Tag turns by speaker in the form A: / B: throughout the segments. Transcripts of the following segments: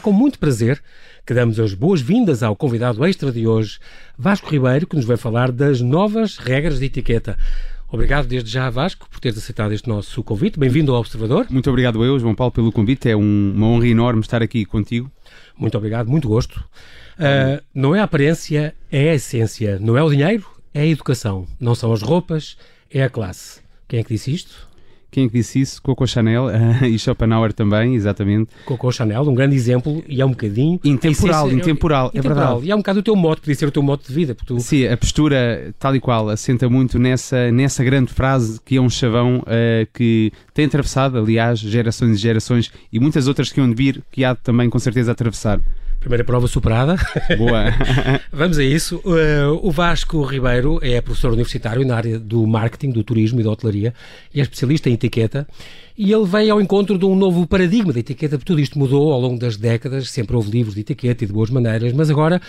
A: É com muito prazer que damos as boas-vindas ao convidado extra de hoje, Vasco Ribeiro, que nos vai falar das novas regras de etiqueta. Obrigado desde já, Vasco, por teres aceitado este nosso convite. Bem-vindo ao Observador.
B: Muito obrigado eu, João Paulo, pelo convite. É um, uma honra enorme estar aqui contigo.
A: Muito obrigado, muito gosto. Uh, não é a aparência, é a essência. Não é o dinheiro, é a educação. Não são as roupas, é a classe. Quem é que disse isto?
B: Quem é que disse isso? Coco Chanel uh, e Schopenhauer também, exatamente.
A: Coco Chanel, um grande exemplo, e é um bocadinho...
B: Intemporal, essência, intemporal, é, é verdade.
A: E é um bocado o teu modo, podia ser o teu modo de vida.
B: Tu... Sim, a postura, tal e qual, assenta muito nessa, nessa grande frase que é um chavão uh, que tem atravessado, aliás, gerações e gerações, e muitas outras que hão de vir, que há também com certeza a atravessar.
A: Primeira prova superada.
B: Boa.
A: Vamos a isso. Uh, o Vasco Ribeiro é professor universitário na área do marketing, do turismo e da hotelaria e é especialista em etiqueta. E ele vem ao encontro de um novo paradigma de etiqueta, porque tudo isto mudou ao longo das décadas. Sempre houve livros de etiqueta e de boas maneiras, mas agora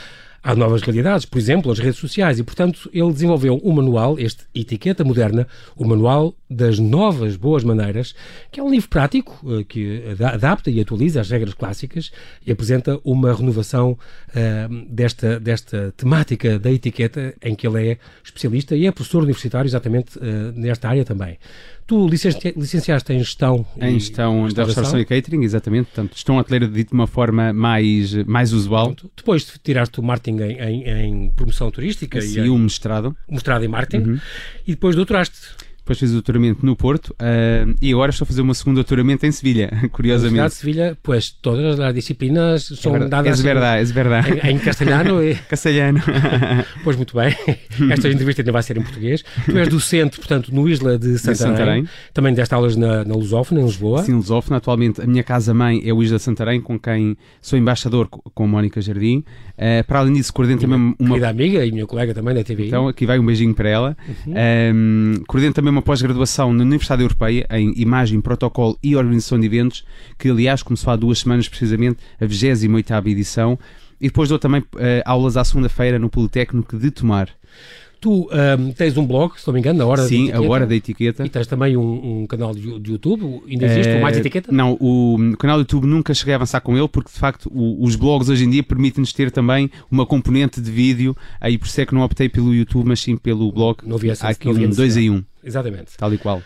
A: há novas realidades, por exemplo, as redes sociais, e portanto ele desenvolveu um manual, este Etiqueta Moderna, o Manual das Novas Boas Maneiras, que é um livro prático eh, que adapta e atualiza as regras clássicas e apresenta uma renovação uh, desta, desta temática da etiqueta em que ele é especialista e é professor universitário exatamente uh, nesta área também. Tu licenciaste em gestão.
B: Em gestão da restauração e catering, exatamente. Portanto, gestão hoteleira dito de uma forma mais, mais usual.
A: depois tiraste o marketing em, em, em promoção turística.
B: Sim, e o mestrado.
A: Mestrado em marketing. Uhum. E depois doutoraste
B: depois fiz o doutoramento no Porto uh, e agora estou a fazer o meu segundo doutoramento em Sevilha, curiosamente. Na
A: de Sevilha, pois todas as disciplinas são
B: é
A: dadas
B: é verdade, é verdade.
A: Em, em castelhano. E...
B: Castelhano.
A: pois muito bem, esta entrevista ainda vai ser em português. Tu és docente, portanto, no Isla de Santarém. De Santarém. Também deste aulas na, na Lusófona, em Lisboa.
B: Sim, Lusófona. Atualmente a minha casa-mãe é o Isla de Santarém, com quem sou embaixador com Mónica Jardim. Uh, para além disso, coordeno também
A: uma... Querida amiga e minha colega também da TV.
B: Então, aqui vai um beijinho para ela. Uhum. Um, coordeno também uma pós-graduação na Universidade Europeia em Imagem, Protocolo e Organização de Eventos, que aliás começou há duas semanas precisamente a 28ª edição. E depois dou também uh, aulas à segunda-feira no Politécnico de Tomar.
A: Tu um, tens um blog, se não me engano, na Hora
B: Sim,
A: da Etiqueta.
B: a Hora da Etiqueta.
A: E tens também um, um canal de, de, YouTube, ainda existe, uh, o Mais Etiqueta?
B: Não, o canal do YouTube nunca cheguei a avançar com ele, porque de facto o, os blogs hoje em dia permitem-nos ter também uma componente de vídeo, aí por isso é que não optei pelo YouTube, mas sim pelo blog.
A: Não havia essa,
B: Há aqui um 2 em 1. Um.
A: Exatamente.
B: Tal e qual.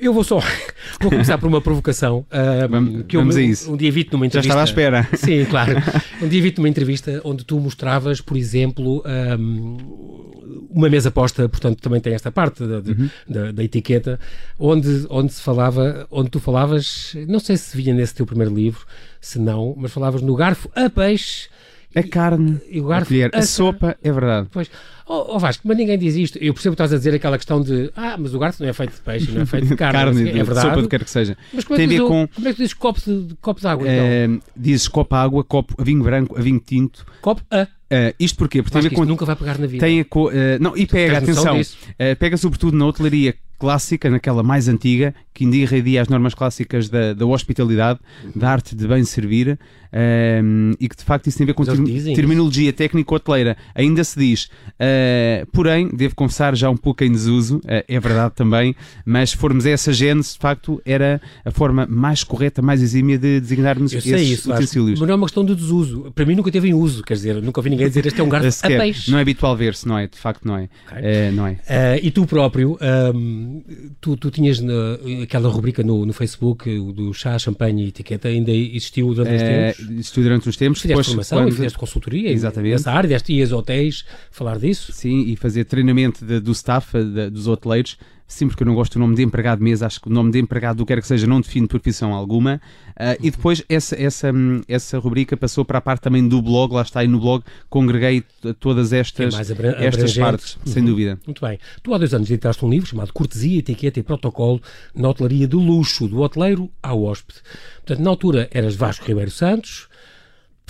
A: Eu vou só vou começar por uma provocação.
B: Uh, vamos, que vamos
A: eu,
B: a isso.
A: Um dia vi numa entrevista.
B: Já estava à espera.
A: Sim, claro. Um dia vi numa entrevista onde tu mostravas, por exemplo, um, uma mesa posta, portanto, também tem esta parte da, uhum. da, da, etiqueta, onde, onde se falava, onde tu falavas, não sei se vinha nesse teu primeiro livro, se não, mas falavas no garfo a peixe.
B: A carne, e o garfo, a colher, a, a sopa, é verdade.
A: Pois, Oh, oh, Vasco, mas ninguém diz isto. Eu percebo que estás a dizer aquela questão de ah, mas o garfo não é feito de peixe, não é feito de carne.
B: carne,
A: é verdade.
B: sopa, do que quer que seja.
A: Mas como é, que, com... como é que tu dizes copo de, copo de água? Então?
B: Uh, dizes copo água, copo a vinho branco, a vinho tinto.
A: Copo a.
B: Uh, isto porquê?
A: Porque tem a ver com. nunca vai pegar na vida.
B: Tem a co... uh, não, e pega, atenção. Uh, pega sobretudo na hotelaria clássica, naquela mais antiga, que irradia as normas clássicas da, da hospitalidade, da arte de bem servir, um, e que de facto isso tem a ver com ter, terminologia técnico-hoteleira. Ainda se diz, uh, porém, devo confessar já um pouco em desuso, uh, é verdade também, mas se formos a essa gênese, de facto, era a forma mais correta, mais exímia de designarmos
A: Eu sei isso, utensílios. Mas não é uma questão de desuso. Para mim nunca teve em uso, quer dizer, nunca ouvi ninguém dizer este é um garfo a peixe.
B: Não é habitual ver-se, não é? De facto, não é. Okay. Uh, não é.
A: e tu próprio, um, tu, tu tinhas na, aquela rubrica no, no Facebook do chá, champanhe e etiqueta, ainda existiu durante os
B: é,
A: tempos?
B: Existiu durante uns tempos.
A: Fizeste depois, formação quando... e fizeste consultoria Exatamente. nessa área, deste ias hotéis falar disso?
B: Sim, e fazer treinamento de, do staff, de, dos hoteleiros, Sim, porque eu não gosto do nome de empregado de mesa, acho que o nome de empregado, do que quer que seja, não define profissão alguma. Uh, e depois essa, essa, essa rubrica passou para a parte também do blog, lá está aí no blog, congreguei todas estas, é estas partes, uhum. sem dúvida.
A: Muito bem. Tu há dois anos editaste um livro chamado Cortesia, Etiqueta e Protocolo na Hotelaria de Luxo, do hoteleiro ao hóspede. Portanto, na altura eras Vasco Ribeiro Santos,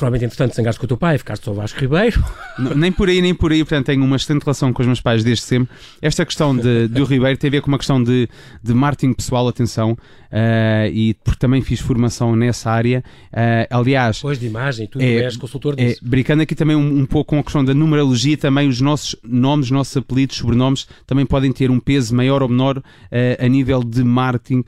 A: provavelmente, entretanto, zangaste com o teu pai, ficaste só Vasco Ribeiro.
B: Não, nem por aí, nem por aí. Portanto, tenho uma excelente relação com os meus pais desde sempre. Esta questão de, do Ribeiro tem a ver com uma questão de, de marketing pessoal, atenção, uh, e porque também fiz formação nessa área. Uh, aliás.
A: Depois de imagem, tu é, és consultor
B: é,
A: disso.
B: É, brincando aqui também um, um, pouco com a questão da numerologia, também os nossos nomes, nossos apelidos, sobrenomes, também podem ter um peso maior ou menor uh, a nível de marketing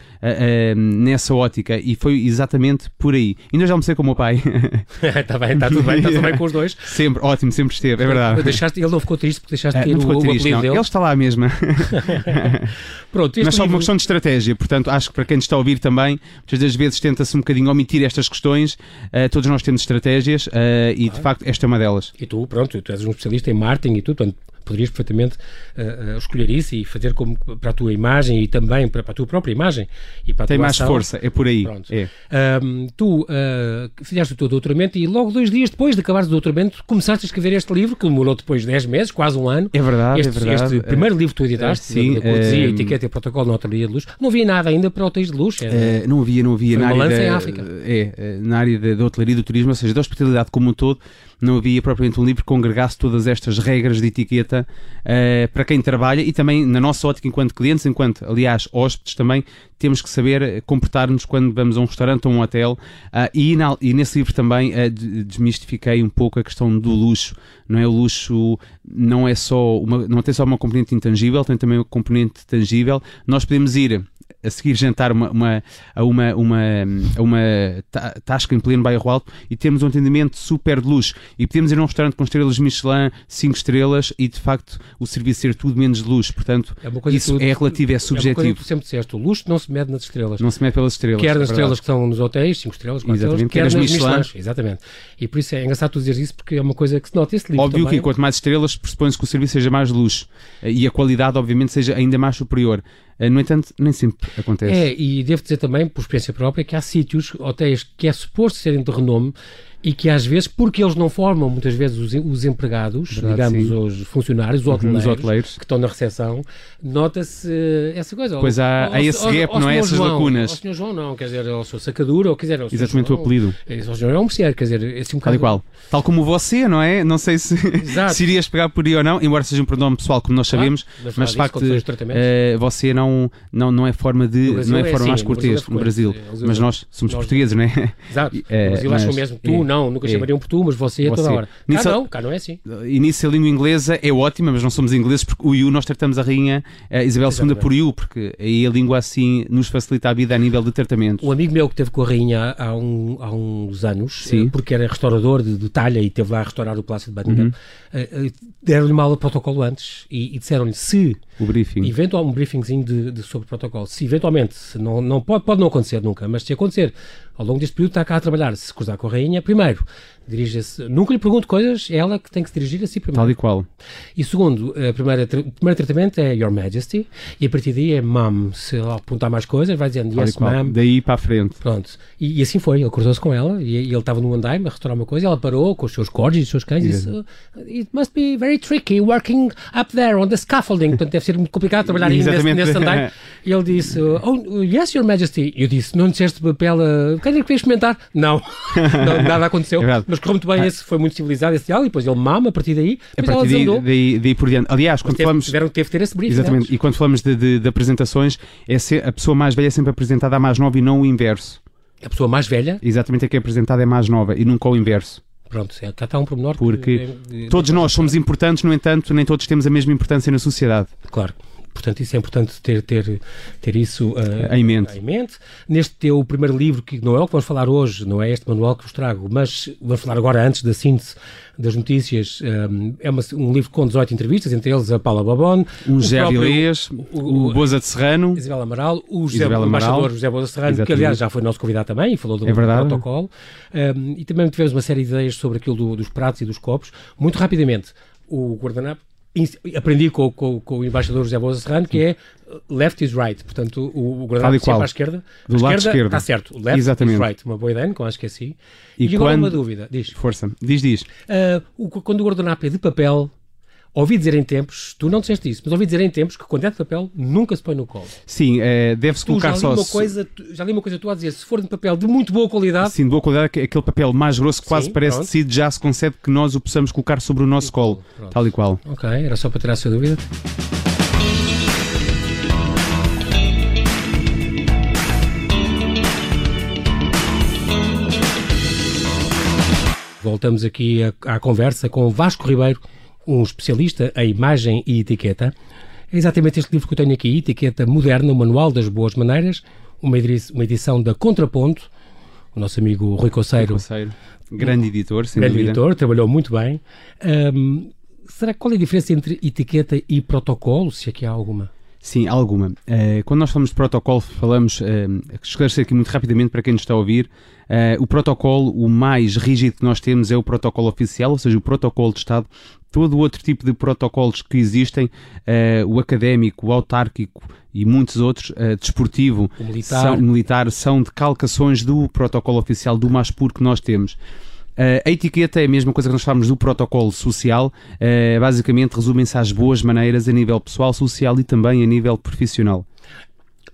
B: nessa ótica. E foi exatamente por aí. Ainda já almocei com o meu pai.
A: Está bem, está tudo bem, está tudo bem com os dois.
B: Sempre, ótimo, sempre esteve, é verdade.
A: Deixaste, ele não ficou triste porque deixaste de ter o, o
B: triste,
A: não.
B: Dele. Ele está lá mesmo.
A: Pronto,
B: Mas só livro... uma questão de estratégia, portanto, acho que para quem está a ouvir também, muitas das vezes tenta-se um bocadinho omitir estas questões. Uh, todos nós temos estratégias uh, e, de facto, esta é uma delas.
A: E tu, pronto, tu és um especialista em marketing e tudo, portanto, poderias perfeitamente uh, uh, escolher isso e fazer como para a tua imagem e também para, para a tua própria imagem e para a
B: Tem mais
A: ação.
B: força, é por aí. É.
A: Tu uh, fizeste o teu doutoramento e logo dois dias depois de acabares o doutoramento começaste a escrever este livro que demorou depois 10 meses, quase um ano.
B: É verdade,
A: este,
B: é verdade.
A: Este primeiro livro que tu editaste,
B: sim,
A: da cortesia, etiqueta e protocolo na hotelaria de luxo. Não havia nada ainda para hotéis de luxo.
B: Era, não havia, não havia.
A: Foi
B: na área da,
A: em África.
B: É, na área da, da hotelaria do turismo, ou seja, da hospitalidade como um todo, não havia propriamente um livro que congregasse todas estas regras de etiqueta uh, para quem trabalha e também na nossa ótica enquanto clientes, enquanto, aliás, hóspedes também, temos que saber comportar-nos quando vamos a um restaurante ou um hotel uh, e, na, e, nesse livro também uh, desmistifiquei um pouco a questão do luxo, não é? O luxo não é só uma, não tem só uma componente intangível, tem também uma componente tangível. Nós podemos ir a seguir jantar uma, uma, a uma, uma, a uma tasca em pleno bairro alto e temos um atendimento super de luxo e podemos ir a um restaurante com estrelas Michelin, 5 estrelas e de facto o serviço ser tudo menos de luxo, portanto é isso tu, é relativo, é subjetivo. É uma coisa que
A: tu sempre disseste, o luxo não se mede nas estrelas.
B: Não se mede pelas estrelas.
A: Quer nas é estrelas que estão nos hotéis, 5 estrelas, 4 estrelas, quer nas Michelin. Exatamente. E por isso é engraçado tu dizer isso porque é uma coisa que se nota esse livro
B: Óbvio
A: também.
B: que quanto mais estrelas pressupõe-se que o serviço seja mais luxo e a qualidade obviamente seja ainda mais superior. Eh, no entanto, nem sempre acontece.
A: É, e devo dizer também, por experiência própria, que há sítios, hotéis que é suposto serem de renome e que às vezes, porque eles não formam muitas vezes os, os empregados, Verdade, digamos, sim. os funcionários, os uhum, hoteleiros, os hoteleiros, que estão na recepção, nota-se uh, essa coisa.
B: Pois há, há esse gap, não é? Essas
A: João,
B: lacunas.
A: Ao senhor João não, quer dizer, ao senhor Sacadura, ou quer dizer, ao
B: Exatamente
A: João,
B: o apelido.
A: É, ao senhor é um merceário, quer dizer, esse um bocado...
B: Tal igual. Tal como você, não é? Não sei se, se irias pegar por aí ou não, embora seja um pronome pessoal, como nós sabemos, mas, mas de facto, uh, você não, não, não é forma de, não é, é forma é mais cortês no Brasil, mas nós somos portugueses, não é?
A: Exato, mas eu acho mesmo, tu não, nunca chamariam por tu, mas você é toda hora. Cá não, cá não é assim.
B: E nisso a língua inglesa é ótima, mas não somos ingleses porque o you nós tratamos a rainha a Isabel II por you, porque aí a língua assim nos facilita a vida a nível de tratamento.
A: Um amigo meu que teve com a rainha há, um, há uns anos, Sim. porque era restaurador de, de talha e teve lá a restaurar o Palácio de Buckingham, uhum. uh, uh, deram-lhe uma aula de protocolo antes e, e disseram-lhe se
B: o briefing.
A: Eventual, um briefingzinho de, de, sobre protocolo. Se eventualmente, se não, não pode, pode não acontecer nunca, mas se acontecer, ao longo deste período está cá a trabalhar, se cruzar com a rainha, primeiro, dirija-se, nunca lhe pergunto coisas, é ela que tem que se dirigir a si primeiro.
B: Tal e qual.
A: E segundo, a primeira, o primeiro tratamento é Your Majesty, e a partir daí é Mom. Se ela apontar mais coisas, vai dizendo Yes, ma'am.
B: Daí para a frente.
A: Pronto. E, e assim foi, ele cruzou-se com ela, e, e ele estava no andaime a restaurar uma coisa, e ela parou com os seus cordes e os seus cães, e disse, It must be very tricky working up there on the scaffolding. Portanto, deve ser muito complicado trabalhar aí nesse, nesse andaime. E ele disse, Oh, yes, Your Majesty. E eu disse, não disseste papel, uh, quem é que queres comentar? Não. não nada aconteceu. É mas correu muito bem, ah. esse foi muito civilizado esse diálogo, e depois ele mama a partir daí,
B: a partir daí, daí, daí, por diante. Aliás, quando
A: teve,
B: falamos...
A: Tiveram, teve ter esse briefing.
B: Exatamente,
A: né?
B: e quando falamos de, de, de apresentações, é ser, a pessoa mais velha é sempre apresentada à mais nova e não o inverso.
A: A pessoa mais velha?
B: Exatamente, é que é apresentada é mais nova e nunca o inverso.
A: Pronto, é, cá está um pormenor.
B: Porque é, é, todos nós somos importantes, no entanto, nem todos temos a mesma importância na sociedade.
A: Claro. Portanto, isso é importante ter, ter, ter isso uh,
B: em, mente.
A: em mente. Neste teu primeiro livro, que não é o que vamos falar hoje, não é este manual que vos trago, mas vamos falar agora antes da síntese das notícias. Um, é uma, um livro com 18 entrevistas, entre eles a Paula Babon,
B: um José Avilés, o, o Boza de Serrano,
A: Isabel Amaral, o, José, Isabel o embaixador José Boza de Serrano, que aliás já foi nosso convidado também e falou do,
B: é
A: protocolo. Um, e também tivemos uma série de ideias sobre aquilo do, dos pratos e dos copos. Muito rapidamente, o guardanapo aprendi com, com, com, o embaixador José Boza Serrano que é left is right, portanto o, o guardanapo sempre à esquerda,
B: do lado esquerda
A: está certo, left Exatamente. is right, uma boa ideia, como acho que é assim. E, e agora quando... uma dúvida, diz.
B: Força, diz, diz.
A: Uh, o, quando o guardanapo é de papel ouvi dizer em tempos, tu não disseste isso, mas ouvi dizer em tempos que quando é de papel nunca se põe no colo.
B: Sim, é, deve-se colocar só.
A: Uma coisa, já li uma coisa tu a dizer, se for de papel de muito boa qualidade.
B: Sim, de boa qualidade, aquele papel mais grosso que quase
A: Sim,
B: parece
A: pronto.
B: tecido, já se concede que nós o possamos colocar sobre o nosso colo,
A: Pronto.
B: tal e qual.
A: Ok, era só para tirar a sua dúvida. Voltamos aqui à, à conversa com Vasco Ribeiro, um especialista em imagem e etiqueta. É exatamente este livro que eu tenho aqui, Etiqueta Moderna, o Manual das Boas Maneiras, uma edi- uma edição da Contraponto. O nosso amigo Rui Coceiro
B: Conceiro. Grande editor, sem
A: grande
B: dúvida.
A: editor, trabalhou muito bem. Ahm, será que qual é a diferença entre etiqueta e protocolo, se aqui há alguma?
B: Sim, alguma. Eh, quando nós falamos de protocolo, falamos, eh, esclarecer aqui muito rapidamente para quem nos está a ouvir, eh, o protocolo, o mais rígido que nós temos é o protocolo oficial, ou seja, o protocolo de Estado. Todo o outro tipo de protocolos que existem, eh, o académico, o autárquico e muitos outros, eh, desportivo,
A: O militar.
B: são, militar, são decalcações do protocolo oficial, do mais puro que nós temos. Eh, a etiqueta é a mesma coisa que nós falamos do protocolo social, basicamente resumem-se às boas maneiras a nível pessoal, social e também a nível profissional.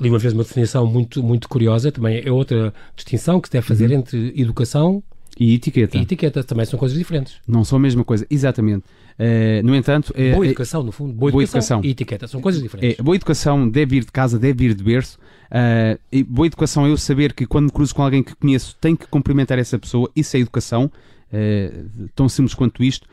A: Li uma vez uma definição muito, muito curiosa, também é outra distinção que se deve fazer
B: Uhum.
A: entre educação
B: E etiqueta.
A: e etiqueta, também são coisas diferentes.
B: Não são a mesma coisa, exatamente. Eh, no entanto, eh,
A: Boa
B: eh,
A: educação, no fundo, boa,
B: boa
A: educação,
B: educação.
A: e etiqueta, são coisas diferentes.
B: É, boa educação deve vir de casa, deve vir de berço. Ah, e boa educação é eu saber que quando me cruzo com alguém que conheço, tenho que cumprimentar essa pessoa. Isso é educação. Ah, tão simples quanto isto.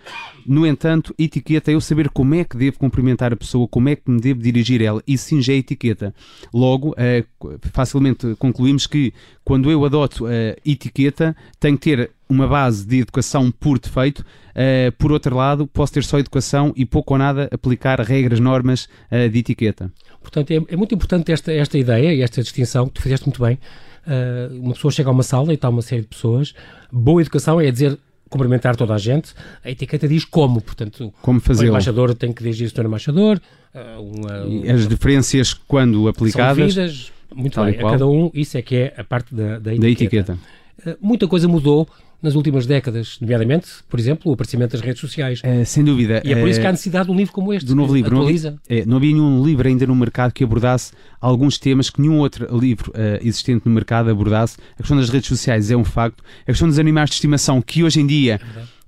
B: No entanto, etiqueta é eu saber como é que devo cumprimentar a pessoa, como é que me devo dirigir a ela. Isso sim já é etiqueta. Logo, ah, facilmente concluímos que quando eu adoto a etiqueta, tenho que ter uma base de educação por defeito. Uh, por outro lado, posso ter só educação e pouco ou nada aplicar regras, normas uh, de etiqueta.
A: Portanto, é, é muito importante esta, esta ideia e esta distinção que tu fizeste muito bem. Uh, uma pessoa chega a uma sala e está uma série de pessoas. Boa educação é dizer cumprimentar toda a gente. A etiqueta diz como, portanto,
B: Como
A: o
B: fazê-lo.
A: embaixador tem que dirigir-se ao embaixador. uh, uma-
B: E As diferenças, quando
A: são
B: aplicadas,
A: devidas. Muito bem, a cada um, isso é que é a parte da, da etiqueta.
B: da etiqueta.
A: Uh, muita coisa mudou nas últimas décadas, nomeadamente, por exemplo, o aparecimento das redes sociais.
B: Uh, sem dúvida.
A: E é por isso que há
B: uh,
A: necessidade de um livro como este,
B: do novo livro. Não havia,
A: atualiza.
B: é, não havia nenhum livro ainda no mercado que abordasse alguns temas que nenhum outro livro uh, existente no mercado abordasse. A questão das redes sociais é um facto. A questão dos animais de estimação, que hoje em dia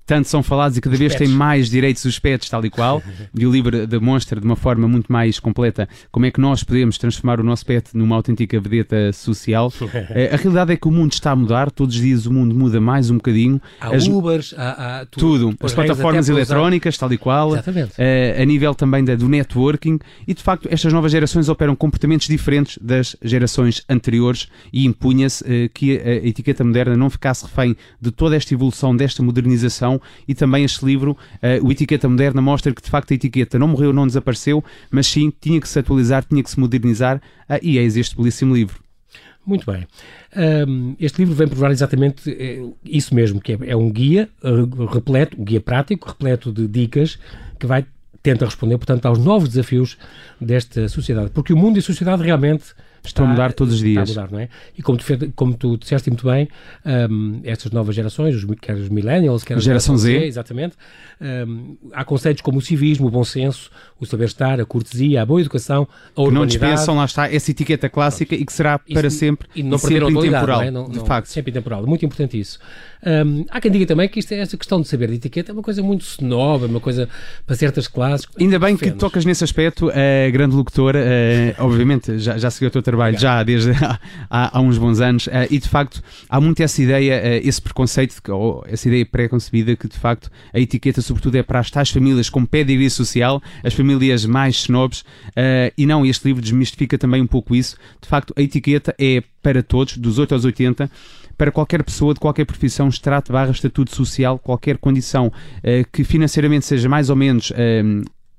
B: tanto são falados e cada vez têm mais direitos os pets, tal e qual, e o livro demonstra de uma forma muito mais completa como é que nós podemos transformar o nosso pet numa autêntica vedeta social. Eh, a realidade é que o mundo está a mudar, todos os dias o mundo muda mais um bocadinho.
A: Há
B: As-
A: Ubers, há, há tu-
B: tudo,
A: depois
B: as plataformas
A: para usar-
B: eletrónicas, tal e qual,
A: Exatamente.
B: eh, a nível também da, do networking, e de facto estas novas gerações operam comportamentos diferentes das gerações anteriores e impunha-se eh, que a, a etiqueta moderna não ficasse refém de toda esta evolução, desta modernização, e também este livro, eh, o Etiqueta Moderna, mostra que de facto a etiqueta não morreu, não desapareceu, mas sim tinha que se atualizar, tinha que se modernizar, ah, e eis este belíssimo livro.
A: Muito bem. Este livro vem provar exatamente eh, isso mesmo, que é, é um guia repleto, um guia prático, repleto de dicas, que vai tenta responder, portanto, aos novos desafios desta sociedade. Porque o mundo e a sociedade realmente
B: Estão a mudar todos os dias.
A: Está a mudar, não é? E como tu, como tu disseste muito bem, ahm, estas novas gerações, os, quer os millennials, quer a
B: Geração Z.
A: exatamente, ahm, há conceitos como o civismo, o bom senso, o saber-estar, a cortesia, a boa educação, a
B: Que não dispensam, lá está, essa etiqueta clássica e que será
A: Isso-
B: para sempre
A: e não
B: e sempre intemporal.
A: não é? Não-
B: de
A: não-
B: facto.
A: Sempre intemporal. Muito importante isso. Hum, há quem diga também que isto é, essa questão de saber de etiqueta é uma coisa muito snob, é uma coisa para certas classes.
B: Ainda bem que tocas nesse aspecto, a grande locutora, eh, obviamente já, já seguiu o teu trabalho já desde há, há- há uns bons anos, eh, e de facto há muito essa ideia, eh, esse preconceito, ou essa ideia pré-concebida que de facto a etiqueta sobretudo é para as tais famílias com pedigree social, as famílias mais snobs, e não, este livro desmistifica também um pouco isso. De facto, a etiqueta é para todos, dos 8 aos 80, para qualquer pessoa de qualquer profissão, extrato barra estatuto social, qualquer condição eh, que financeiramente seja mais ou menos eh,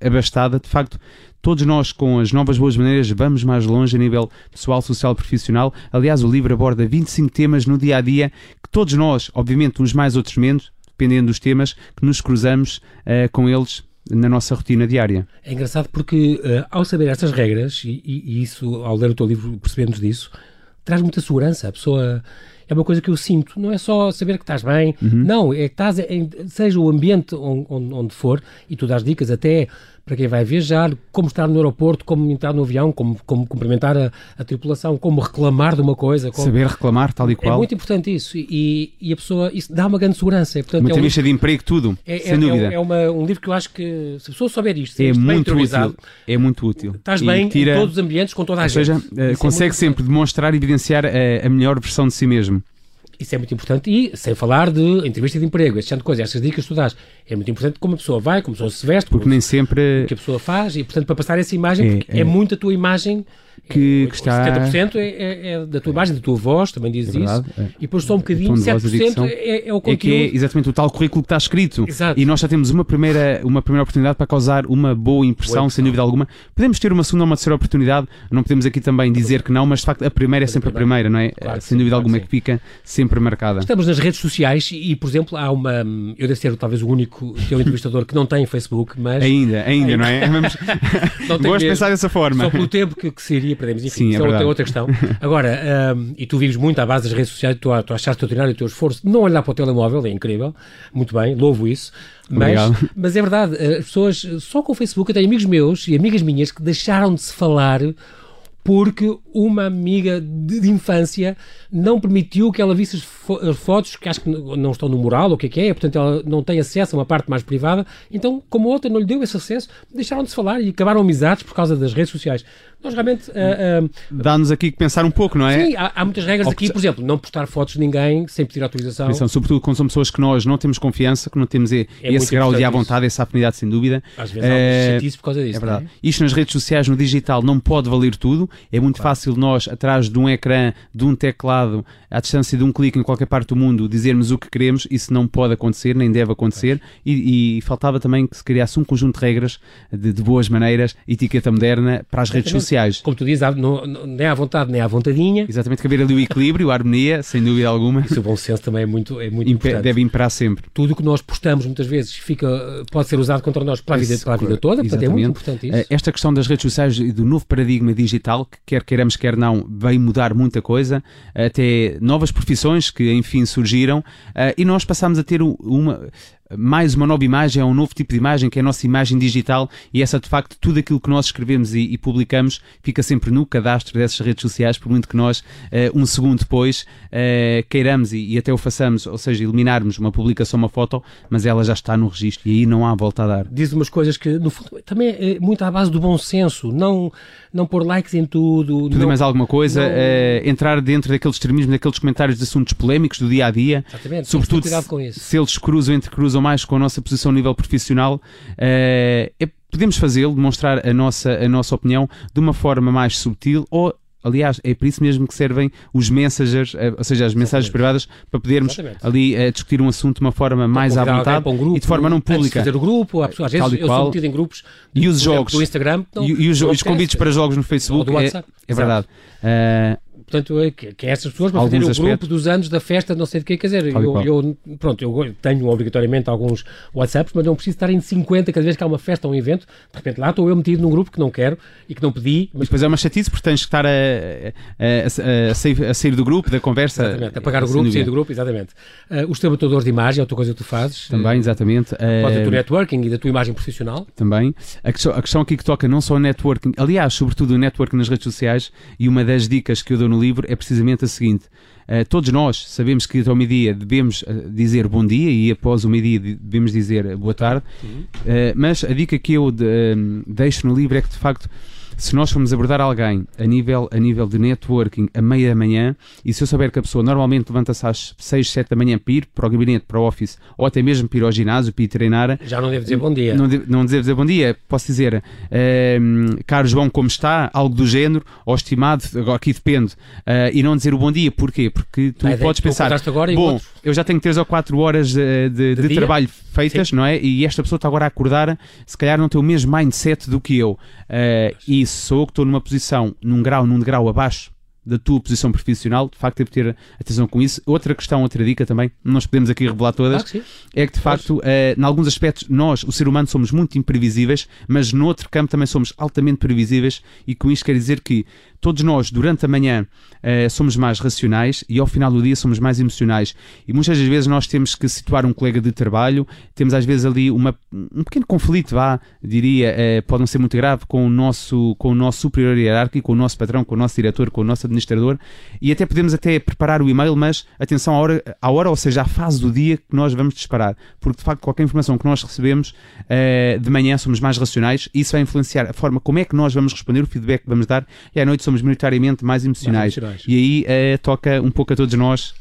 B: abastada, de facto, todos nós com as novas boas maneiras vamos mais longe a nível pessoal, social, profissional. Aliás, o livro aborda 25 temas no dia a dia que todos nós, obviamente, uns mais, outros menos, dependendo dos temas, que nos cruzamos eh, com eles na nossa rotina diária.
A: É engraçado porque, eh, ao saber estas regras, e, e- e isso, ao ler o teu livro, percebemos disso, traz muita segurança. A pessoa. é uma coisa que eu sinto. Não é só saber que estás bem, uhum. não, é que estás, em, seja o ambiente onde, onde for, e tu dás dicas até para quem vai viajar, como estar no aeroporto, como entrar no avião, como, como cumprimentar a, a tripulação, como reclamar de uma coisa. Como...
B: Saber reclamar, tal e qual.
A: É muito importante isso e, e a pessoa, isso dá uma grande segurança. E,
B: portanto, uma entrevista é um de emprego, tudo, é, sem
A: é,
B: dúvida.
A: É, uma, um livro que eu acho que, se a pessoa souber isto,
B: é muito útil. É muito útil.
A: Estás bem tira, em todos os ambientes, com toda a
B: ou
A: gente.
B: Ou seja, uh, consegue sempre demonstrar e evidenciar a, a melhor versão de si mesmo.
A: Isso é muito importante e sem falar de entrevista de emprego, esse tipo de coisa, essas dicas que tu dás. É muito importante como a pessoa vai, como a pessoa se veste,
B: porque nem sempre.
A: O que a pessoa faz e, portanto, para passar essa imagem, é, é, é muito a tua imagem
B: que, que está...
A: 70% é, é, é, da tua imagem, da tua voz, também dizes é isso. É. E depois só um bocadinho, 7% é, é o conteúdo. É
B: que é exatamente o tal currículo que está escrito.
A: Exato.
B: E nós já temos uma primeira, uma primeira oportunidade para causar uma boa impressão, boa sem dúvida alguma. Podemos ter uma segunda ou uma terceira oportunidade, não podemos aqui também dizer que não, mas de facto a primeira é sempre a primeira, não é? Claro, sem dúvida claro, alguma, que fica sempre marcada.
A: Estamos nas redes sociais e, por exemplo, há uma. Eu devo ser talvez o único teu entrevistador que não tem Facebook, mas.
B: Ainda, ainda, não é? Vamos... não Gosto de pensar dessa forma.
A: Só pelo tempo que, que seria, perdemos. Enfim, Sim, é é outra questão. Agora, um, e tu vives muito à base das redes sociais, tu, tu achaste extraordinário o teu esforço de não olhar para o telemóvel, é incrível, muito bem, louvo isso. Mas, mas é verdade, as pessoas, só com o Facebook, eu tenho amigos meus e amigas minhas que deixaram de se falar porque uma amiga de, de, infância não permitiu que ela visse as, fo as, fotos que acho que não estão no mural, ou o que é que é, portanto ela não tem acesso a uma parte mais privada, então como a outra não lhe deu esse acesso, deixaram de se falar e acabaram amizades por causa das redes sociais. Nós realmente... Uh, uh,
B: Dá-nos aqui que pensar um pouco, não é?
A: Sim, há, há muitas regras Ou aqui, por exemplo, não postar fotos de ninguém sem pedir autorização. Atenção,
B: sobretudo quando são pessoas que nós não temos confiança, que não temos é esse grau de à vontade, essa afinidade, sem dúvida.
A: Às vezes há um por causa disso.
B: É verdade. É? Isto nas redes sociais, no digital, não pode valer tudo. É muito claro. fácil nós, atrás de um ecrã, de um teclado, à distância de um clique em qualquer parte do mundo, dizermos o que queremos. Isso não pode acontecer, nem deve acontecer. E, e, faltava também que se criasse um conjunto de regras de, de boas maneiras, etiqueta moderna para as redes sociais.
A: Como tu dizes, não, nem à vontade nem à vontadinha.
B: Exatamente, caber ali o equilíbrio, a harmonia, sem dúvida alguma.
A: Isso o bom senso também é muito, é muito importante.
B: Deve imperar sempre.
A: Tudo o que nós postamos muitas vezes fica, pode ser usado contra nós para a vida, para a vida toda, portanto é muito importante isso. Eh,
B: esta questão das redes sociais e do novo paradigma digital, que quer queiramos, quer não, veio mudar muita coisa, até novas profissões que enfim surgiram, eh, e nós passamos a ter uma mais uma nova imagem, é um novo tipo de imagem, que é a nossa imagem digital, e essa de facto, tudo aquilo que nós escrevemos e, e publicamos fica sempre no cadastro dessas redes sociais, por muito que nós, uh, um segundo depois, uh, queiramos e, e, até o façamos, ou seja, eliminarmos uma publicação, uma foto, mas ela já está no registro e aí não há volta a dar.
A: Diz umas coisas que, no fundo, também é muito à base do bom senso, não, não pôr likes em tudo.
B: Tudo não, mais alguma coisa, não... uh, entrar dentro daqueles extremismos, daqueles comentários de assuntos polémicos do dia a dia,
A: Exatamente,
B: sobretudo se, se eles cruzam, entre cruzam mais com a nossa posição a nível profissional, uh, é, podemos fazê-lo, demonstrar a nossa, a nossa opinião de uma forma mais subtil ou Aliás, é por isso mesmo que servem os messengers, eh, ou seja, as mensagens privadas, para podermos Exatamente. ali uh, discutir um assunto de uma forma mais à vontade um grupo, e de forma não pública.
A: fazer o grupo, há pessoas, às vezes eu sou metido em grupos
B: e os jogos
A: do Instagram
B: não, e, e os, os convites para jogos no Facebook é, é, verdade. Uh,
A: portanto, é que, é essas pessoas para fazer o grupo dos anos da festa, não sei de que, quer dizer, eu, eu, pronto, eu tenho obrigatoriamente alguns WhatsApps, mas não preciso estar em 50 cada vez que há uma festa ou um evento, de repente lá estou eu metido num grupo que não quero e que não pedi.
B: Mas depois é uma chatice porque tens que estar a, a, a, sair, a sair, do grupo, da conversa.
A: Exatamente, apagar o grupo, sair do grupo, exatamente. Uh, os teus de imagem é outra coisa que tu fazes.
B: Também, exatamente.
A: Uh, pode do networking e da tua imagem profissional.
B: Também. A questão, a questão aqui que toca não só o networking, aliás, sobretudo o networking nas redes sociais, e uma das dicas que eu dou no livro é precisamente a seguinte: uh, todos nós sabemos que ao meio-dia devemos uh, dizer bom dia e após o meio-dia devemos dizer boa tarde, uh, mas a dica que eu de, deixo no livro é que de facto se nós formos abordar alguém a nível, a nível de networking a meia da manhã, e se eu souber que a pessoa normalmente levanta-se às 6, 7 da manhã para ir para o gabinete, para o office, ou até mesmo para ir ao ginásio, para ir treinar...
A: Já não devo dizer bom dia.
B: Não, de, não devo dizer bom dia. Posso dizer, uh, caro João, como está? Algo do género, ou estimado, agora aqui depende. Uh, e não dizer o bom dia. Porquê? Porque tu podes pensar, bom, eu já tenho 3 ou 4 horas de, de, de, de trabalho feitas, Sim. não é? E esta pessoa está agora a acordar, se calhar não tem o mesmo mindset do que eu. Uh, e sou eu que estou numa posição, num grau, num grau abaixo da tua posição profissional, de facto, devo ter atenção com isso. Outra questão, outra dica também, não nos podemos aqui revelar todas,
A: que
B: é que de facto, uh, em alguns aspectos, nós, o ser humano, somos muito imprevisíveis, mas no outro campo também somos altamente previsíveis, e com isto quer dizer que todos nós, durante a manhã, uh, somos mais racionais e ao final do dia somos mais emocionais. E muitas das vezes nós temos que situar um colega de trabalho, temos às vezes ali uma, um pequeno conflito, vá, diria, uh, pode não ser muito grave, com o, nosso, com o nosso superior hierárquico, com o nosso patrão, com o nosso diretor, com o nosso administrador, e até podemos até preparar o e-mail, mas atenção à hora, à hora, ou seja, à fase do dia que nós vamos disparar, porque de facto qualquer informação que nós recebemos uh, de manhã somos mais racionais, e isso vai influenciar a forma como é que nós vamos responder, o feedback que vamos dar, e à noite somos minoritariamente mais emocionais. Mais emocionais. E aí uh, toca um pouco a todos nós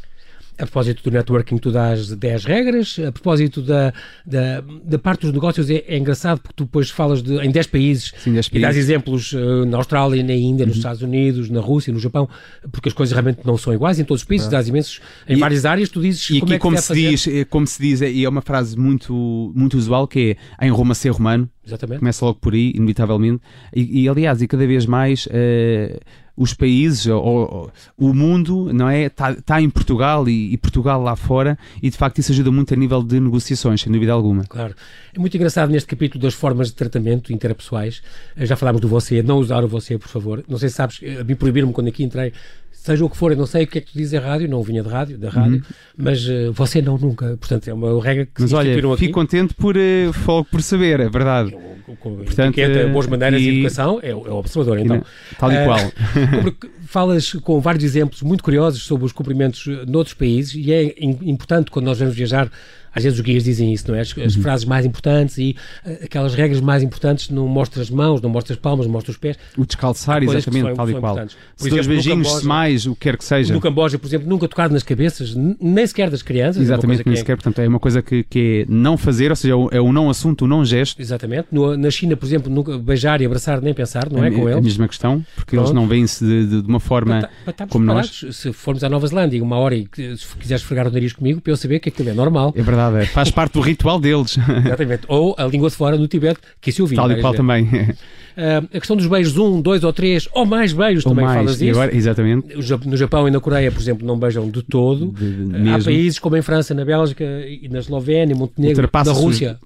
A: a propósito do networking, tu dás 10 regras. A propósito da, da, da parte dos negócios, é, é, engraçado porque tu depois falas de, em 10 países,
B: Sim, 10
A: e dás exemplos uh, na Austrália, na Índia, nos uhum. Estados Unidos, na Rússia, no Japão, porque as coisas realmente não são iguais em todos os países, dás imensos em e, várias áreas. Tu dizes
B: e
A: como
B: aqui,
A: é que
B: como se diz, eh, como se diz, e é uma frase muito, muito usual que é em Roma ser romano.
A: Exatamente.
B: Começa logo por aí, inevitavelmente. E, e aliás, e cada vez mais. Uh, os países, ou, ou, o mundo, não é? Está tá em Portugal e, e, Portugal lá fora, e de facto isso ajuda muito a nível de negociações, sem dúvida alguma.
A: Claro. É muito engraçado neste capítulo das formas de tratamento interpessoais. Já falámos do você, não usar o você, por favor. Não sei se sabes, a mim proibiram-me quando aqui entrei seja o que for, eu não sei o que é que tu dizes a rádio, não vinha de rádio, da rádio, uhum. mas uh, você não nunca, portanto é uma regra que
B: mas
A: se
B: olha,
A: fico
B: aqui. contente por, uh, por saber, é verdade.
A: Com, com portanto, etiqueta, boas maneiras e, educação é, é o observador, então.
B: Tal e qual.
A: porque falas com vários exemplos muito curiosos sobre os cumprimentos noutros países e é importante quando nós vamos viajar às vezes os guias dizem isso, não é? As, as uhum. frases mais importantes e uh, aquelas regras mais importantes, não mostras as mãos, não mostras as palmas, não mostras os pés.
B: O descalçar, exatamente, tal e qual. Se dois beijinhos, Camboja, mais, o que quer que seja.
A: No Camboja, por exemplo, nunca tocar nas cabeças, nem sequer das crianças.
B: É exatamente,
A: nem
B: é... sequer, portanto, é uma coisa que, que é não fazer, ou seja, é o não assunto, o não gesto.
A: Exatamente. No, na China, por exemplo, nunca beijar e abraçar nem pensar, não é, é com eles.
B: a mesma questão, porque Pronto. eles não veem-se de, de, de, uma forma tá, tá, como nós.
A: Se formos à Nova Zelândia uma hora e se quiseres fregar o nariz comigo, para eu saber que aquilo é normal.
B: É verdade, é. faz parte do ritual deles.
A: Exatamente. Ou a língua de fora no Tibete, que se ouviu.
B: Tal e qual também.
A: Uh, a questão dos beijos, um, dois ou três, ou mais beijos, ou também mais. falas disso.
B: Agora, exatamente.
A: No Japão e na Coreia, por exemplo, não beijam de todo. De, de, Há países como em França, na Bélgica e na Eslovénia, Montenegro, na Rússia.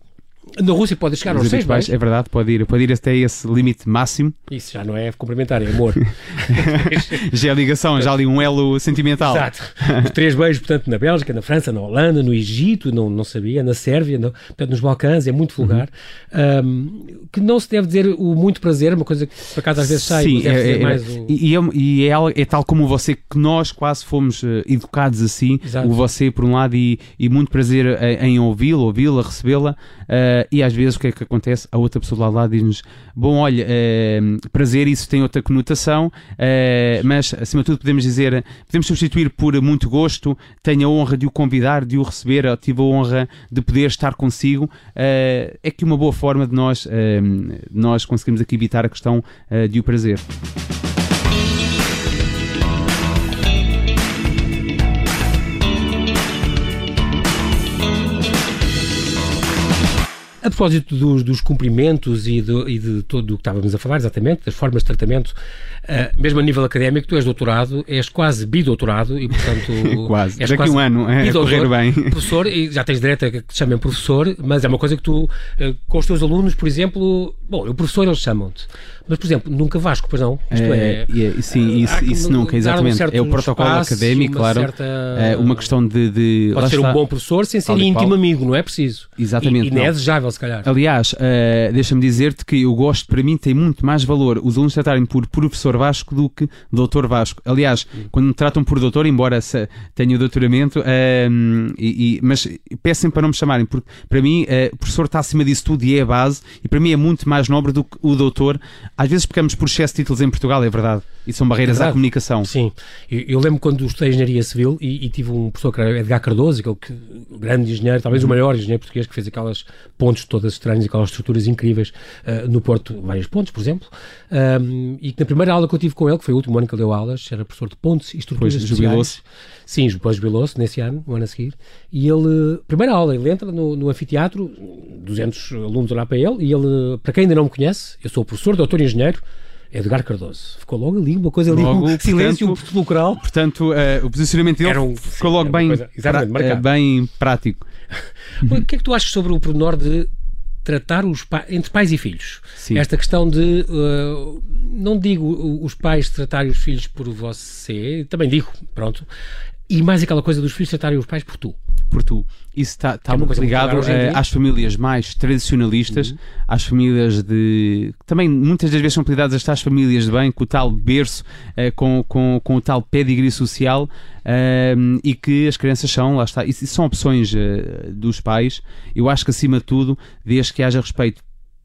A: Na Rússia pode chegar aos seis beijos.
B: É verdade, pode ir, pode ir até esse limite máximo.
A: Isso já não é complementar, é amor.
B: já é ligação, já ali um elo sentimental.
A: Exato. Os três beijos, portanto, na Bélgica, na França, na Holanda, no Egito, não, não sabia, na Sérvia, no, portanto, nos Balcãs, é muito vulgar. Uhum. Um, que não se deve dizer o muito prazer, uma coisa que por acaso às vezes sai.
B: Sim, é, é, o... e, é, e é, é, tal como você, que nós quase fomos uh, educados assim, Exato. o você por um lado e, e muito prazer em, em ouvi-lo, ouvi-la, recebê-la. Uh, e às vezes o que é que acontece? A outra pessoa lá lado diz-nos: Bom, olha, uh, prazer, isso tem outra conotação, uh, mas acima de tudo podemos dizer, podemos substituir por muito gosto, tenho a honra de o convidar, de o receber, tive a honra de poder estar consigo. é que uma boa forma de nós, nós conseguirmos aqui evitar a questão de o prazer.
A: A propósito dos, dos cumprimentos e, do, e de todo o que estávamos a falar, exatamente, das formas de tratamento, uh, mesmo a nível académico, tu és doutorado, és quase bidoutorado e, portanto.
B: quase, daqui quase um ano, é correr bem.
A: Professor, e já tens direito a que te chamem professor, mas é uma coisa que tu, uh, com os teus alunos, por exemplo, bom, o professor eles chamam-te. Mas, por exemplo, nunca Vasco, não? Isto é.
B: é sim, isso, isso nunca, exatamente. Um é o protocolo espaço, académico, claro. Certa... É uma questão de. de
A: Pode ser está. um bom professor sem ser íntimo amigo, não é preciso.
B: Exatamente.
A: E, e não é desejável, se calhar.
B: Aliás, uh, deixa-me dizer-te que eu gosto, para mim, tem muito mais valor os alunos tratarem por professor Vasco do que doutor Vasco. Aliás, hum. quando me tratam por doutor, embora tenha o doutoramento, uh, e, e, mas peçam para não me chamarem, porque para mim uh, o professor está acima disso tudo e é a base, e para mim é muito mais nobre do que o doutor às vezes pecamos por excesso de títulos em Portugal, é verdade. E são barreiras é à comunicação.
A: Sim. Eu, eu, lembro quando estudei Engenharia Civil e, e, tive um professor que era Edgar Cardoso, aquele que, grande engenheiro, talvez uhum. o maior engenheiro português, que fez aquelas pontes todas estranhas, aquelas estruturas incríveis uh, no Porto, várias pontes, por exemplo. Um, e que na primeira aula que eu tive com ele, que foi o último ano que ele deu aulas, era professor de pontes e estruturas
B: depois jubilou-se.
A: Sim, depois jubilou-se nesse ano, no ano a seguir. E ele, primeira aula, ele entra no, no anfiteatro, 200 alunos olhar para ele, e ele, para quem ainda não me conhece, eu sou professor, doutor engenheiro, Edgar Cardoso. Ficou logo ali, uma coisa ali, logo, um silêncio portanto, sepulcral.
B: Portanto, uh, o posicionamento dele um, ficou logo bem, coisa, pra, bem prático.
A: o que é que tu achas sobre o pormenor de tratar os entre pais e filhos. Sim. Esta questão de, uh, não digo os pais tratarem os filhos por você, também digo, pronto, e mais aquela coisa dos filhos tratarem os pais por tu
B: por tu. Isso está tá, tá muito ligado muito uh, às famílias mais tradicionalistas, uhum. às famílias de. Também muitas das vezes são apelidadas estas famílias de bem, com o tal berço, uh, com, com, com o tal pedigree social uh, e que as crianças são, lá está, isso são opções dos pais. Eu acho que acima de tudo, desde que haja respeito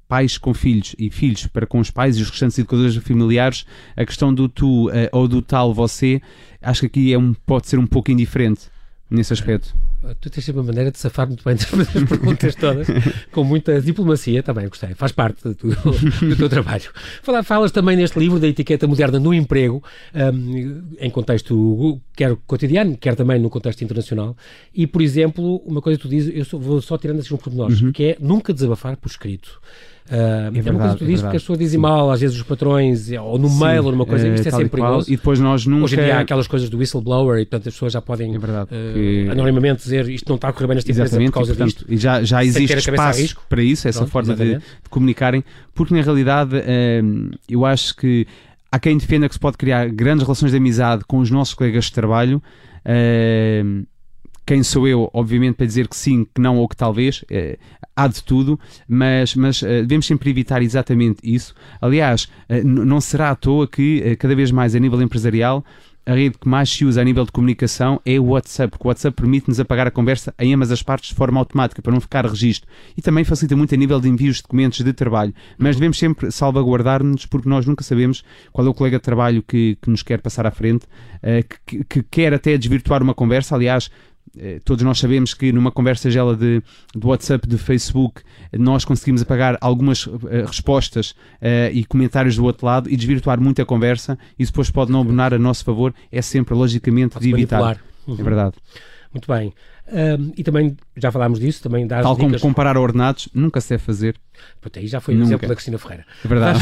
B: pais com filhos e filhos para com os pais e os restantes educadores familiares, a questão do tu ou do tal você, acho que aqui é um, pode ser um pouco indiferente nesse aspecto.
A: Tu tens sempre uma maneira de safar muito bem das perguntas todas, com muita diplomacia, também gostei, faz parte do, do teu trabalho. Falas também neste livro da etiqueta moderna no emprego, um, em contexto quer cotidiano, quer também no contexto internacional, e, por exemplo, uma coisa que tu dizes, eu só, vou só tirando esses um pormenores, uhum. que é nunca desabafar por escrito. Uh, é, verdade, é uma coisa que tu é dizes porque as pessoas dizem mal, às vezes os patrões, ou no Sim, mail ou numa coisa, uh, isto é sempre perigoso.
B: E depois nós nunca...
A: Hoje em dia há aquelas coisas do whistleblower e portanto as pessoas já podem é verdade, uh, que... anonimamente dizer isto não está a correr bem nesta empresa por causa e, portanto, disto.
B: E já, já existe espaço para isso, essa Pronto, forma de, de, comunicarem, porque na realidade uh, eu acho que há quem defenda que se pode criar grandes relações de amizade com os nossos colegas de trabalho. Uh, quem sou eu, obviamente, para dizer que sim, que não ou que talvez, eh, há de tudo, mas, mas eh, devemos sempre evitar exatamente isso. Aliás, eh, não será à toa que, cada vez mais a nível empresarial, a rede que mais se usa a nível de comunicação é o WhatsApp, porque o WhatsApp permite-nos apagar a conversa em ambas as partes de forma automática, para não ficar registro. E também facilita muito a nível de envios de documentos de trabalho. Mas devemos sempre salvaguardar-nos, porque nós nunca sabemos qual é o colega de trabalho que, que nos quer passar à frente, uh, que, que, quer até desvirtuar uma conversa. Aliás, todos nós sabemos que numa conversa gela de, de WhatsApp, de Facebook, nós conseguimos apagar algumas uh, respostas uh, e comentários do outro lado e desvirtuar muito a conversa. Isso depois pode não abonar a nosso favor. É sempre, logicamente, pode de evitar. Uhum. É verdade.
A: Muito bem. Um, e também, já falámos disso, também
B: dá Tal dicas... como comparar ordenados, nunca se deve fazer.
A: Pronto, aí já foi o exemplo da Cristina Ferreira.
B: É verdade.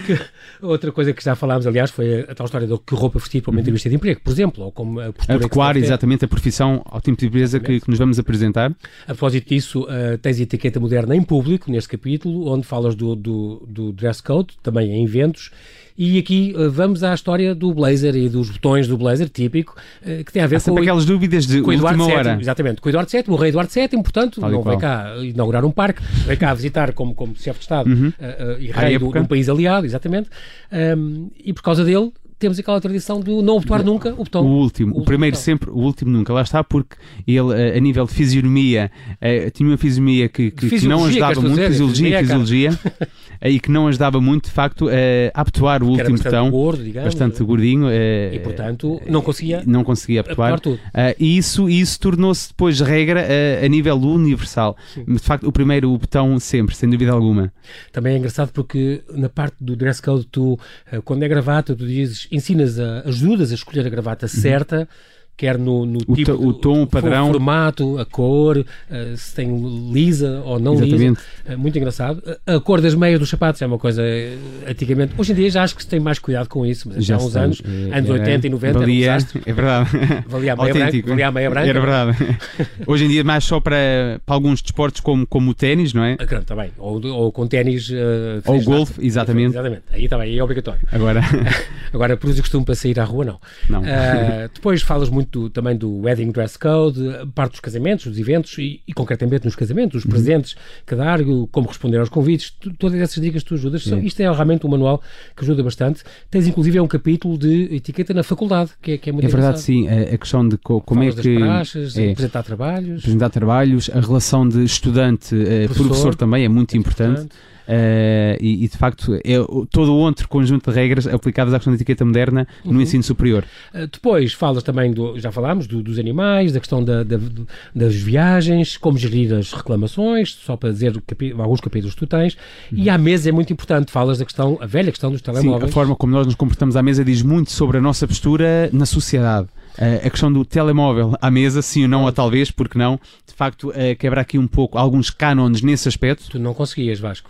A: outra coisa que já falámos, aliás, foi a, tal história do que roupa vestir para uma uhum. entrevista de emprego, por exemplo, ou como a
B: postura Adequar exatamente a profissão ao tipo de empresa que, que, nos vamos apresentar.
A: A propósito disso, uh, tens a etiqueta moderna em público, neste capítulo, onde falas do, do, do dress code, também em eventos, e aqui uh, vamos à história do blazer e dos botões do blazer típico, uh, que tem a ver Há
B: com. aquelas dúvidas de com última
A: VII,
B: hora.
A: Exatamente, com Eduardo VII, o rei Eduardo VII, portanto, Tal não vem cá inaugurar um parque, vem cá visitar como, como chefe de Estado uhum. uh, e rei de um país aliado, exatamente. Um, e por causa dele, temos aquela tradição do não abotoar nunca o botão.
B: O último, o, o primeiro botão. sempre, o último nunca. Lá está, porque ele, a nível de fisionomia, tinha uma fisionomia que, que, que não ajudava muito, dizer, fisiologia, fisiologia, e que não ajudava muito, de facto, a abotoar o último botão.
A: Gordo, digamos,
B: bastante gordinho.
A: e, portanto, não conseguia,
B: não conseguia abotoar. tudo. e isso, isso tornou-se depois regra a nível universal. Sim. De facto, o primeiro botão sempre, sem dúvida alguma.
A: Também é engraçado porque na parte do dress code, tu, quando é gravata, tu dizes ensinas, a, ajudas a escolher a gravata uhum. Quer no, no
B: o
A: tipo,
B: o tom, o padrão,
A: o formato, a cor, uh, se tem lisa ou não Exatamente. lisa. Uh, muito engraçado. A cor das meias dos sapatos é uma coisa uh, antigamente. Hoje em dia já acho que se tem mais cuidado com isso, mas já há uns anos, é, anos 80 e 90,
B: valia,
A: era
B: um É verdade.
A: Valia a meia branca. Valia a meia branca.
B: Era verdade. Hoje em dia mais só para, para alguns desportos como, como o ténis, não é?
A: Ah, também. Ou, ou com ténis.
B: ou golfe, exatamente.
A: Exatamente. Aí também, aí é obrigatório.
B: Agora.
A: Agora, por isso costumo para sair à rua, não.
B: Não.
A: depois falas muito do, também do wedding dress code, parte dos casamentos, dos eventos e, e concretamente nos casamentos, os uhum. presentes que dar, como responder aos convites, tu, todas essas dicas tu ajudas. Isto é realmente um manual que ajuda bastante. Tens inclusive é um capítulo de etiqueta na faculdade, que é, que é muito
B: É verdade, sim. A, a, questão de co, como
A: Falas
B: é que.
A: Praxes, é, apresentar trabalhos.
B: Apresentar trabalhos, a relação de estudante-professor eh, professor, também é muito é importante. importante. Uh, e, e, de facto é todo o outro conjunto de regras aplicadas à questão da etiqueta moderna no uhum. ensino superior.
A: Uh, depois falas também, do, já falámos, do, dos animais, da questão da, da, das viagens, como gerir as reclamações, só para dizer alguns capítulos que tu tens, uhum. e à mesa é muito importante, falas da questão, a velha questão dos telemóveis.
B: Sim, a forma como nós nos comportamos à mesa diz muito sobre a nossa postura na sociedade. Uh, a questão do telemóvel à mesa, sim ou não, ou talvez, porque não, de facto, uh, quebra aqui um pouco alguns cânones nesse aspecto.
A: Tu não conseguias, Vasco.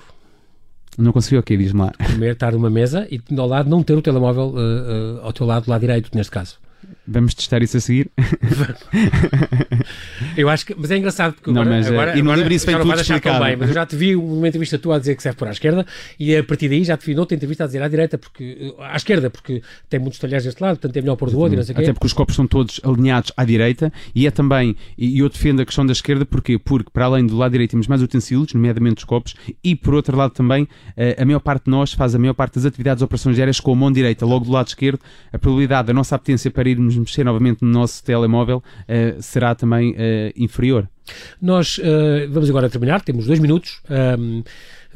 B: Não conseguiu o quê? Diz-me lá.
A: Comer, estar numa mesa e ao lado não ter o telemóvel uh, uh, ao teu lado, lado direito, neste caso.
B: Vamos testar isso a seguir.
A: eu acho que, mas é engraçado porque
B: não,
A: agora,
B: mas,
A: agora,
B: e no
A: agora
B: livro isso vem tudo explicado. Bem,
A: mas eu já te vi uma entrevista tua a dizer que serve por à esquerda e a partir daí já te vi noutra entrevista a dizer à direita, porque, à esquerda, porque tem muitos talheres deste lado, portanto é melhor pôr do outro e não sei
B: Até
A: quê.
B: porque os copos são todos alinhados à direita e é também, e eu defendo a questão da esquerda, porquê? Porque para além do lado direito temos mais utensílios, nomeadamente os copos, e por outro lado também, eh, a maior parte de nós faz a maior parte das atividades de operações diárias com a mão direita, logo do lado esquerdo, a probabilidade da nossa apetência para irmos mexer novamente no nosso telemóvel uh, será também uh, inferior.
A: Nós uh, vamos agora terminar, temos dois minutos. Um,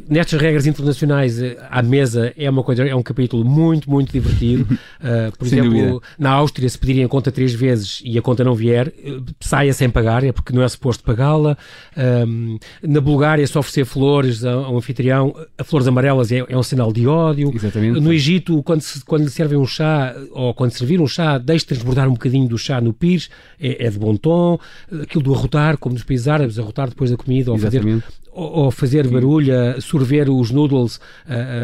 A: nestas regras internacionais eh, à mesa é uma coisa, é um capítulo muito, muito divertido. Uh, por
B: sem
A: exemplo,
B: dúvida.
A: na Áustria, se pedirem a conta três vezes e a conta não vier, eh, saia sem pagar, é porque não é suposto pagá-la. Um, na Bulgária, se oferecer flores a, a um anfitrião, a flores amarelas é, é, um sinal de ódio.
B: Exatamente.
A: No Egito, quando, se, quando lhe servem um chá, ou quando servir um chá, deixe transbordar um bocadinho do chá no pires, é, é de bom tom. Aquilo do arrotar, como nos países árabes, arrotar depois da comida, ou
B: Exatamente.
A: fazer ou fazer barulho, sorver os noodles uh,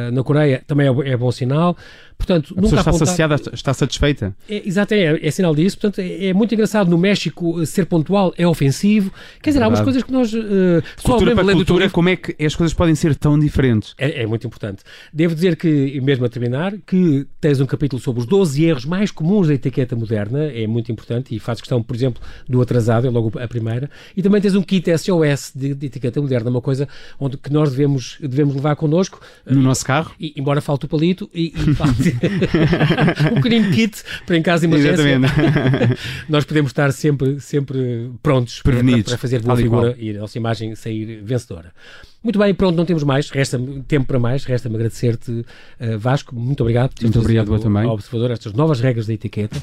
A: uh, na Coreia, também é, é bom sinal. Portanto,
B: a
A: nunca
B: está
A: apontar...
B: saciada, está satisfeita.
A: É, exato, é, é, sinal disso. Portanto, é, é, muito engraçado no México ser pontual é ofensivo. Quer dizer, há umas coisas que nós uh,
B: só cultura para cultura, como é que as coisas podem ser tão diferentes?
A: É, é, muito importante. Devo dizer que, mesmo a terminar, que tens um capítulo sobre os 12 erros mais comuns da etiqueta moderna, é muito importante, e faz questão, por exemplo, do atrasado, é logo a primeira, e também tens um kit SOS de, de etiqueta moderna, uma coisa onde, que nós devemos, devemos levar connosco.
B: No uh, nosso carro?
A: E, embora falte o palito, e, e falte... um pequenino kit para em caso de emergência.
B: Exatamente.
A: Nós podemos estar sempre, sempre prontos
B: Prevenidos,
A: para, para fazer boa figura e a nossa imagem sair vencedora. Muito bem, pronto, não temos mais, resta tempo para mais, resta-me agradecer-te, uh, Vasco, muito obrigado por
B: muito obrigado também.
A: ao observador estas novas regras da etiqueta.